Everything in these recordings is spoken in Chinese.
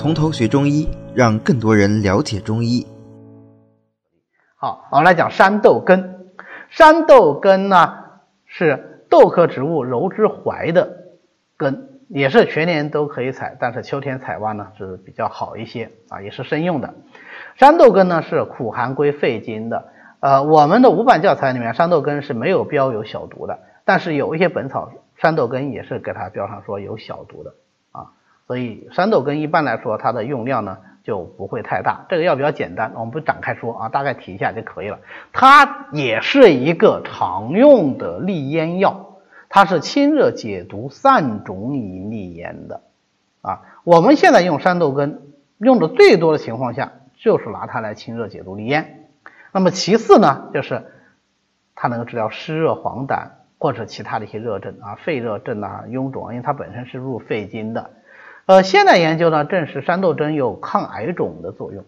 从头学中医，让更多人了解中医。好，我们来讲山豆根。山豆根呢是豆科植物柔枝槐的根，也是全年都可以采，但是秋天采挖呢是比较好一些啊，也是生用的。山豆根呢是苦寒归肺经的。呃，我们的五版教材里面山豆根是没有标有小毒的，但是有一些本草山豆根也是给它标上说有小毒的，所以山豆根一般来说它的用量呢就不会太大。这个药比较简单，我们不展开说啊，大概提一下就可以了。它也是一个常用的利咽药，它是清热解毒、散肿以利咽的啊。我们现在用山豆根用的最多的情况下，就是拿它来清热解毒、利咽。那么其次呢，就是它能够治疗湿热黄疸或者其他的一些热症啊，肺热症啊、臃肿，因为它本身是入肺经的。呃，现代研究呢证实山豆针有抗癌肿的作用。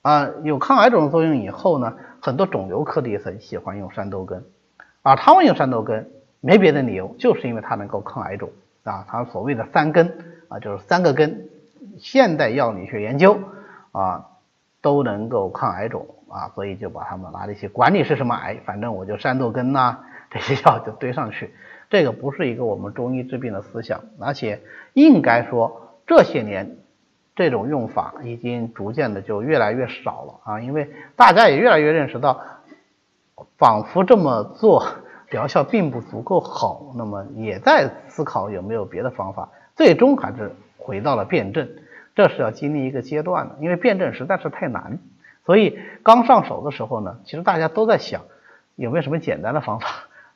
啊，有抗癌肿的作用以后呢，很多肿瘤科的医生喜欢用山豆根。啊，他们用山豆根没别的理由，就是因为它能够抗癌肿啊，它所谓的三根啊，就是三个根，现代药理学研究啊都能够抗癌肿。啊，所以就把他们拿了一些，管你是什么癌，反正我就山豆根呐这些药就堆上去。这个不是一个我们中医治病的思想，而且应该说这些年这种用法已经逐渐的就越来越少了啊，因为大家也越来越认识到，仿佛这么做疗效并不足够好，那么也在思考有没有别的方法，最终还是回到了辩证，这是要经历一个阶段的，因为辩证实在是太难。所以刚上手的时候呢，其实大家都在想有没有什么简单的方法，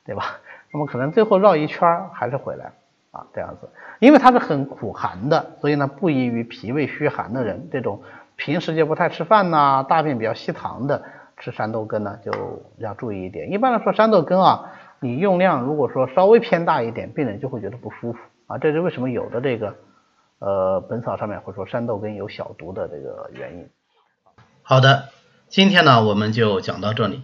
对吧？那么可能最后绕一圈还是回来啊，这样子，因为它是很苦寒的，所以呢不宜于脾胃虚寒的人，这种平时就不太吃饭呐，大便比较稀溏的，吃山豆根呢就要注意一点。一般来说，山豆根啊，你用量如果说稍微偏大一点，病人就会觉得不舒服啊，这是为什么有的这个呃本草上面会说山豆根有小毒的这个原因。好的，今天呢我们就讲到这里。